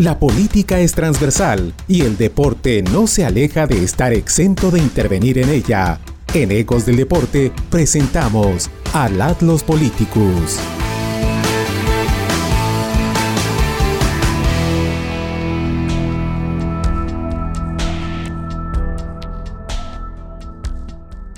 La política es transversal y el deporte no se aleja de estar exento de intervenir en ella. En Ecos del Deporte presentamos al Atlas Politicus.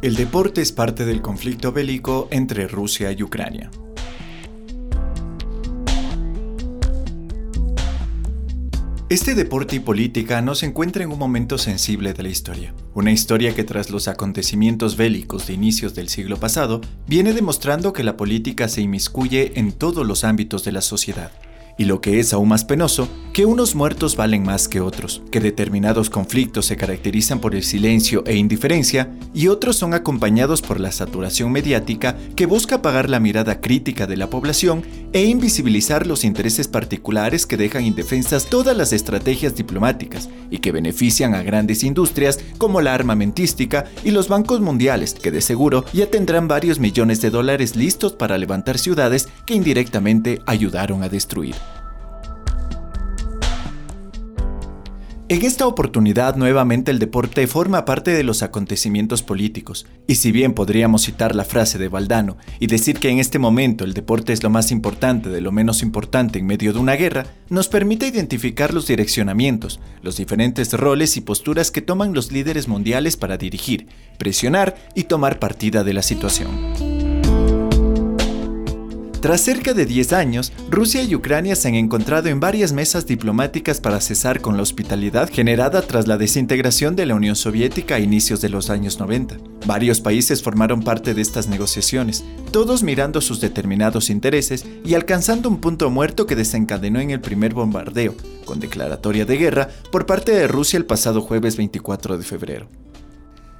El deporte es parte del conflicto bélico entre Rusia y Ucrania. Este deporte y política nos encuentra en un momento sensible de la historia. Una historia que tras los acontecimientos bélicos de inicios del siglo pasado viene demostrando que la política se inmiscuye en todos los ámbitos de la sociedad y lo que es aún más penoso, que unos muertos valen más que otros, que determinados conflictos se caracterizan por el silencio e indiferencia y otros son acompañados por la saturación mediática que busca apagar la mirada crítica de la población e invisibilizar los intereses particulares que dejan indefensas todas las estrategias diplomáticas y que benefician a grandes industrias como la armamentística y los bancos mundiales que de seguro ya tendrán varios millones de dólares listos para levantar ciudades que indirectamente ayudaron a destruir. En esta oportunidad nuevamente el deporte forma parte de los acontecimientos políticos, y si bien podríamos citar la frase de Valdano y decir que en este momento el deporte es lo más importante de lo menos importante en medio de una guerra, nos permite identificar los direccionamientos, los diferentes roles y posturas que toman los líderes mundiales para dirigir, presionar y tomar partida de la situación. Tras cerca de 10 años, Rusia y Ucrania se han encontrado en varias mesas diplomáticas para cesar con la hospitalidad generada tras la desintegración de la Unión Soviética a inicios de los años 90. Varios países formaron parte de estas negociaciones, todos mirando sus determinados intereses y alcanzando un punto muerto que desencadenó en el primer bombardeo, con declaratoria de guerra, por parte de Rusia el pasado jueves 24 de febrero.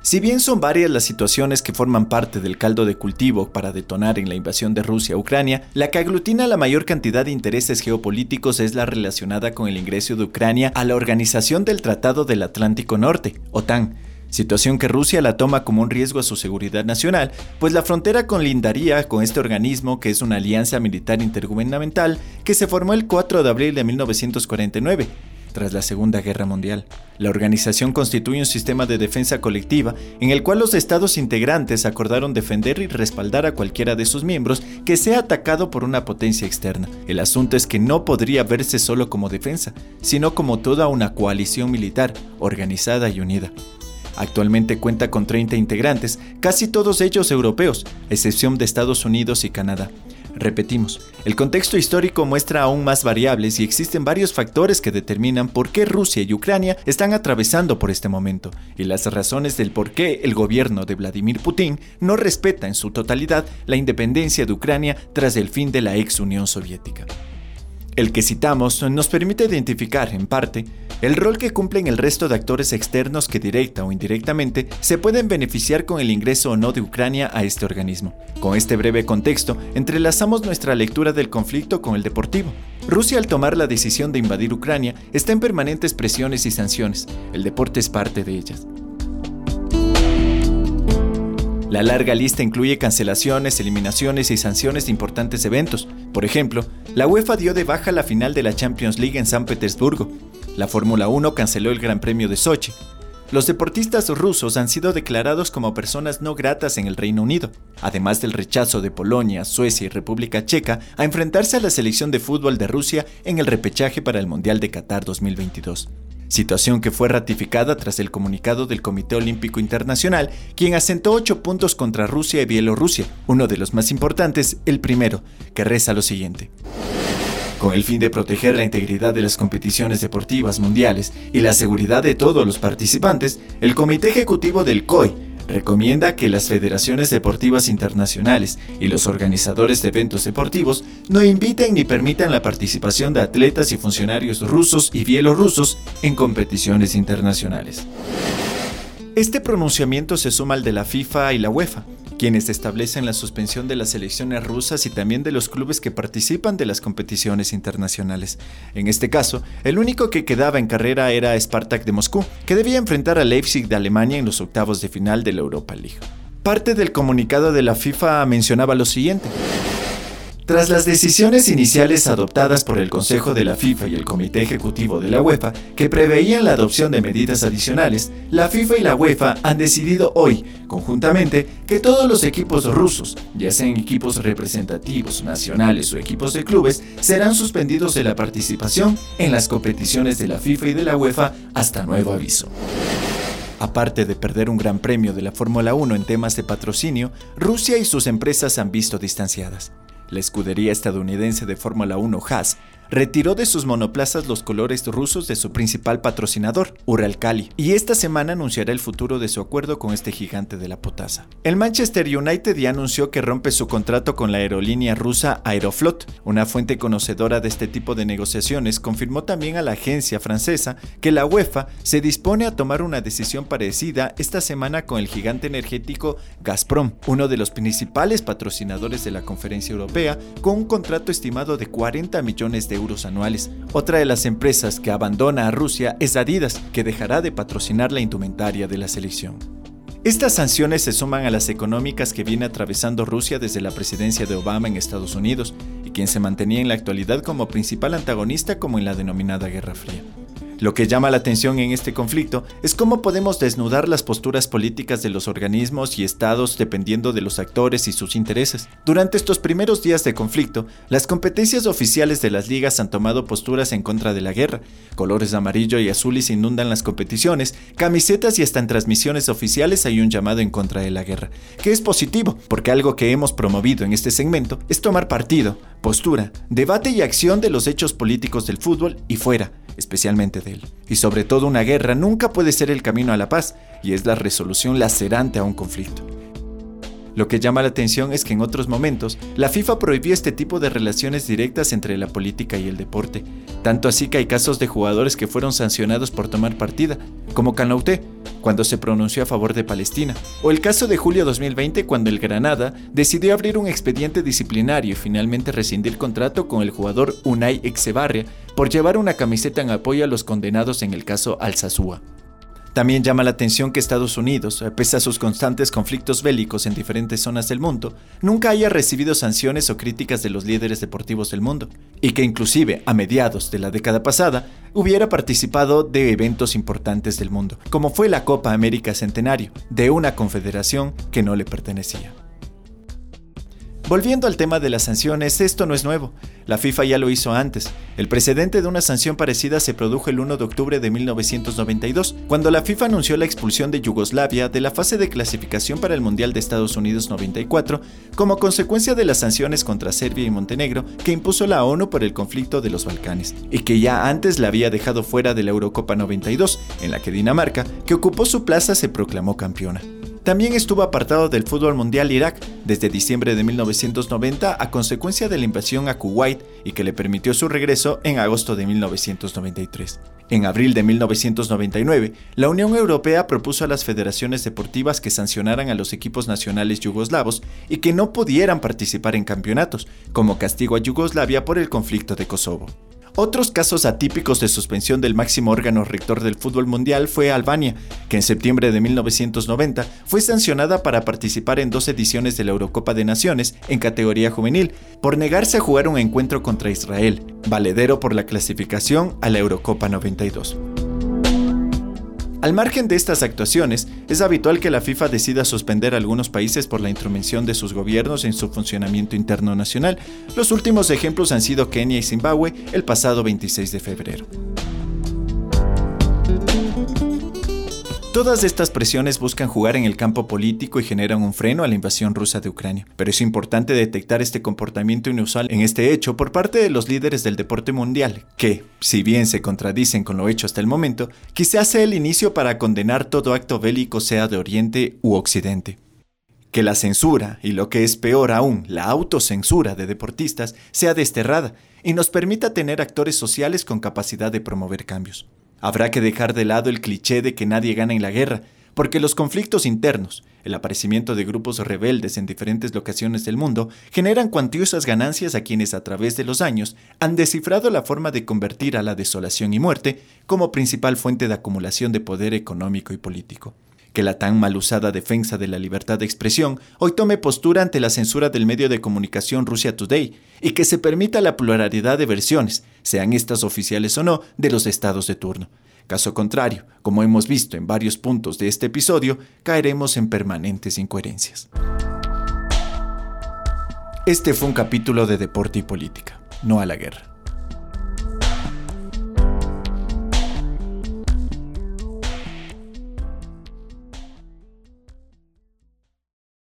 Si bien son varias las situaciones que forman parte del caldo de cultivo para detonar en la invasión de Rusia a Ucrania, la que aglutina la mayor cantidad de intereses geopolíticos es la relacionada con el ingreso de Ucrania a la Organización del Tratado del Atlántico Norte, OTAN, situación que Rusia la toma como un riesgo a su seguridad nacional, pues la frontera conlindaría con este organismo que es una alianza militar intergubernamental que se formó el 4 de abril de 1949 tras la Segunda Guerra Mundial. La organización constituye un sistema de defensa colectiva en el cual los estados integrantes acordaron defender y respaldar a cualquiera de sus miembros que sea atacado por una potencia externa. El asunto es que no podría verse solo como defensa, sino como toda una coalición militar, organizada y unida. Actualmente cuenta con 30 integrantes, casi todos ellos europeos, excepción de Estados Unidos y Canadá. Repetimos, el contexto histórico muestra aún más variables y existen varios factores que determinan por qué Rusia y Ucrania están atravesando por este momento y las razones del por qué el gobierno de Vladimir Putin no respeta en su totalidad la independencia de Ucrania tras el fin de la ex Unión Soviética. El que citamos nos permite identificar, en parte, el rol que cumplen el resto de actores externos que directa o indirectamente se pueden beneficiar con el ingreso o no de Ucrania a este organismo. Con este breve contexto, entrelazamos nuestra lectura del conflicto con el deportivo. Rusia al tomar la decisión de invadir Ucrania está en permanentes presiones y sanciones. El deporte es parte de ellas. La larga lista incluye cancelaciones, eliminaciones y sanciones de importantes eventos. Por ejemplo, la UEFA dio de baja la final de la Champions League en San Petersburgo. La Fórmula 1 canceló el Gran Premio de Sochi. Los deportistas rusos han sido declarados como personas no gratas en el Reino Unido, además del rechazo de Polonia, Suecia y República Checa a enfrentarse a la selección de fútbol de Rusia en el repechaje para el Mundial de Qatar 2022 situación que fue ratificada tras el comunicado del Comité Olímpico Internacional, quien asentó ocho puntos contra Rusia y Bielorrusia, uno de los más importantes, el primero, que reza lo siguiente. Con el fin de proteger la integridad de las competiciones deportivas mundiales y la seguridad de todos los participantes, el Comité Ejecutivo del COI recomienda que las federaciones deportivas internacionales y los organizadores de eventos deportivos no inviten ni permitan la participación de atletas y funcionarios rusos y bielorrusos en competiciones internacionales. Este pronunciamiento se suma al de la FIFA y la UEFA, quienes establecen la suspensión de las selecciones rusas y también de los clubes que participan de las competiciones internacionales. En este caso, el único que quedaba en carrera era Spartak de Moscú, que debía enfrentar a Leipzig de Alemania en los octavos de final de la Europa League. Parte del comunicado de la FIFA mencionaba lo siguiente. Tras las decisiones iniciales adoptadas por el Consejo de la FIFA y el Comité Ejecutivo de la UEFA, que preveían la adopción de medidas adicionales, la FIFA y la UEFA han decidido hoy, conjuntamente, que todos los equipos rusos, ya sean equipos representativos, nacionales o equipos de clubes, serán suspendidos de la participación en las competiciones de la FIFA y de la UEFA hasta nuevo aviso. Aparte de perder un gran premio de la Fórmula 1 en temas de patrocinio, Rusia y sus empresas han visto distanciadas. La escudería estadounidense de Fórmula 1 Haas retiró de sus monoplazas los colores rusos de su principal patrocinador, Uralkali, y esta semana anunciará el futuro de su acuerdo con este gigante de la potasa. El Manchester United ya anunció que rompe su contrato con la aerolínea rusa Aeroflot. Una fuente conocedora de este tipo de negociaciones confirmó también a la agencia francesa que la UEFA se dispone a tomar una decisión parecida esta semana con el gigante energético Gazprom, uno de los principales patrocinadores de la conferencia europea, con un contrato estimado de 40 millones de euros anuales. Otra de las empresas que abandona a Rusia es Adidas, que dejará de patrocinar la indumentaria de la selección. Estas sanciones se suman a las económicas que viene atravesando Rusia desde la presidencia de Obama en Estados Unidos, y quien se mantenía en la actualidad como principal antagonista como en la denominada Guerra Fría. Lo que llama la atención en este conflicto es cómo podemos desnudar las posturas políticas de los organismos y estados dependiendo de los actores y sus intereses. Durante estos primeros días de conflicto, las competencias oficiales de las ligas han tomado posturas en contra de la guerra. Colores amarillo y azules inundan las competiciones, camisetas y hasta en transmisiones oficiales hay un llamado en contra de la guerra, que es positivo, porque algo que hemos promovido en este segmento es tomar partido, postura, debate y acción de los hechos políticos del fútbol y fuera especialmente de él. Y sobre todo una guerra nunca puede ser el camino a la paz, y es la resolución lacerante a un conflicto. Lo que llama la atención es que en otros momentos la FIFA prohibió este tipo de relaciones directas entre la política y el deporte, tanto así que hay casos de jugadores que fueron sancionados por tomar partida, como Canauté, cuando se pronunció a favor de Palestina, o el caso de julio 2020 cuando el Granada decidió abrir un expediente disciplinario y finalmente rescindir contrato con el jugador Unai Exebarria por llevar una camiseta en apoyo a los condenados en el caso Al-Sazúa. También llama la atención que Estados Unidos, pese a sus constantes conflictos bélicos en diferentes zonas del mundo, nunca haya recibido sanciones o críticas de los líderes deportivos del mundo, y que inclusive a mediados de la década pasada hubiera participado de eventos importantes del mundo, como fue la Copa América Centenario, de una confederación que no le pertenecía. Volviendo al tema de las sanciones, esto no es nuevo. La FIFA ya lo hizo antes. El precedente de una sanción parecida se produjo el 1 de octubre de 1992, cuando la FIFA anunció la expulsión de Yugoslavia de la fase de clasificación para el Mundial de Estados Unidos 94 como consecuencia de las sanciones contra Serbia y Montenegro que impuso la ONU por el conflicto de los Balcanes, y que ya antes la había dejado fuera de la Eurocopa 92, en la que Dinamarca, que ocupó su plaza, se proclamó campeona. También estuvo apartado del fútbol mundial Irak desde diciembre de 1990 a consecuencia de la invasión a Kuwait y que le permitió su regreso en agosto de 1993. En abril de 1999, la Unión Europea propuso a las federaciones deportivas que sancionaran a los equipos nacionales yugoslavos y que no pudieran participar en campeonatos, como castigo a Yugoslavia por el conflicto de Kosovo. Otros casos atípicos de suspensión del máximo órgano rector del fútbol mundial fue Albania, que en septiembre de 1990 fue sancionada para participar en dos ediciones de la Eurocopa de Naciones en categoría juvenil, por negarse a jugar un encuentro contra Israel, valedero por la clasificación a la Eurocopa 92. Al margen de estas actuaciones, es habitual que la FIFA decida suspender algunos países por la intromisión de sus gobiernos en su funcionamiento interno nacional. Los últimos ejemplos han sido Kenia y Zimbabue el pasado 26 de febrero. Todas estas presiones buscan jugar en el campo político y generan un freno a la invasión rusa de Ucrania. Pero es importante detectar este comportamiento inusual en este hecho por parte de los líderes del deporte mundial, que, si bien se contradicen con lo hecho hasta el momento, quizás sea el inicio para condenar todo acto bélico sea de Oriente u Occidente. Que la censura, y lo que es peor aún, la autocensura de deportistas, sea desterrada y nos permita tener actores sociales con capacidad de promover cambios. Habrá que dejar de lado el cliché de que nadie gana en la guerra, porque los conflictos internos, el aparecimiento de grupos rebeldes en diferentes locaciones del mundo, generan cuantiosas ganancias a quienes a través de los años han descifrado la forma de convertir a la desolación y muerte como principal fuente de acumulación de poder económico y político. Que la tan mal usada defensa de la libertad de expresión hoy tome postura ante la censura del medio de comunicación Russia Today y que se permita la pluralidad de versiones, sean estas oficiales o no, de los estados de turno. Caso contrario, como hemos visto en varios puntos de este episodio, caeremos en permanentes incoherencias. Este fue un capítulo de Deporte y Política, no a la guerra.